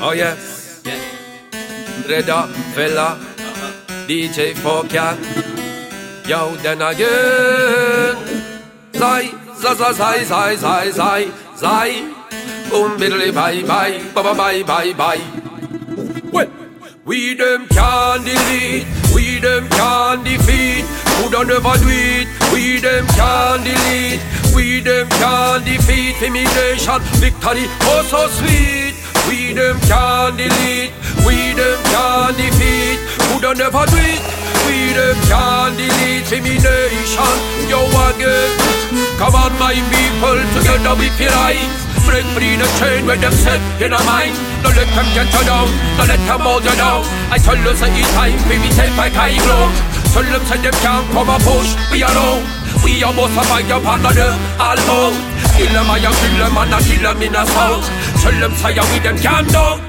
Oh yes, yeah. Redda Fella, DJ4Kat. Yo, then again. Zai, zai, zai, zai, zai, zai, zai, zai. Boom, biddly, bye, bye, bye, bye, bye, bye. Well, we them can delete, we them can defeat. Coulda never do it, we them can delete, we them can defeat. Imitation, victory, oh so sweet. We them can't delete, we them can't defeat. Coulda never it, we them can't delete. Imitation, yo again. Come on, my people, together we feel rise. Break free the chain where them set in our mind. Don't let them get you down, don't let them hold you down. I tell you, say it's time, baby, take back high glow. Tell them, say them can't come and push, we alone. We are most of my part of them, all. Kill them, I kill them, and I kill them in a sound. Tell them, say we them can't down.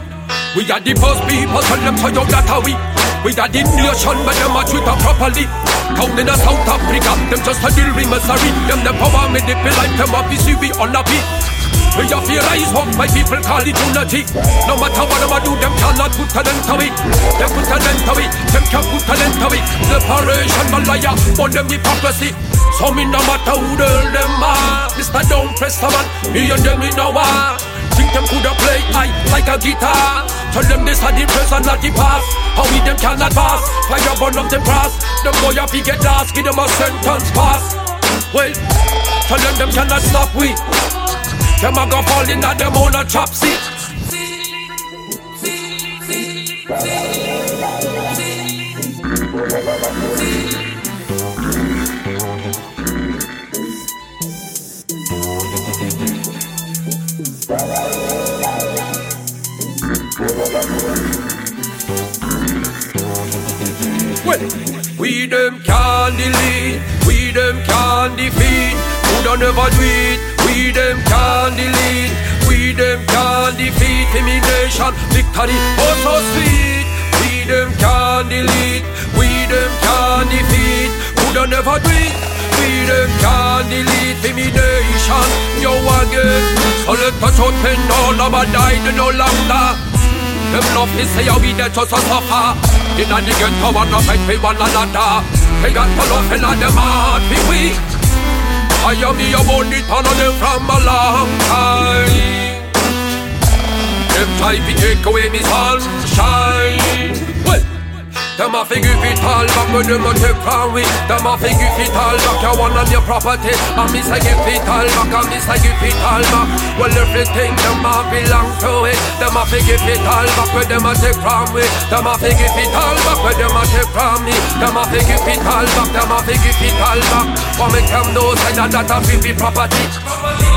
We are the first people, tell them, so you that how we. We are the nation, but them a treat her properly. Down in the South Africa, them just a deal with misery. Them the power manipulate, them a busy, we on a beat. We have to rise up, my people call it unity. No matter what them a do, them cannot put an end to it. Them put an end to it, them can't put an end to it. Separation, Malaya, but them hypocrisy. So me no matter who the them are. Mr. Don't press the man, me and them in no war. Think them coulda play I like a guitar. Tell them this are the present, not the past. How we them cannot pass. Fire burn up them brass. Them boy to get lost, give them a sentence pass. Well, tell them them cannot stop we. Them a go fall in at them own a chop seat. We them can't delete, we them can't defeat. Never do it, we them can delete, we them can defeat. Imitation, victory, oh sweet. We them can delete, we them can defeat. Do it, delete. Imitation, yo again. So let us out pen all about die no longer. Them love to the and fight for one another weak I am of them from a long time Them try to take away me sunshine them a fi give it all back when them a take from we Them a fi give it all back you want on your property. And me say give it all back and me say give it all back. Well everything them a belong to it. Them a fi give it all back when them a take from we Them a fi give it all back when them a take from me Them a fi give it all back Them a fi give it all back. For make them know say that that a fi be property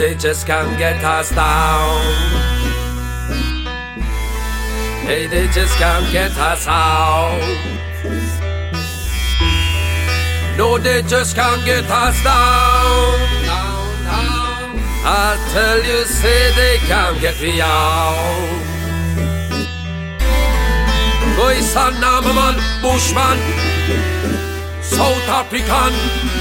they just can't get us down. Hey, they just can't get us out. No, they just can't get us down. I tell you, say they can't get me out. Boys and man, Bushman, South African.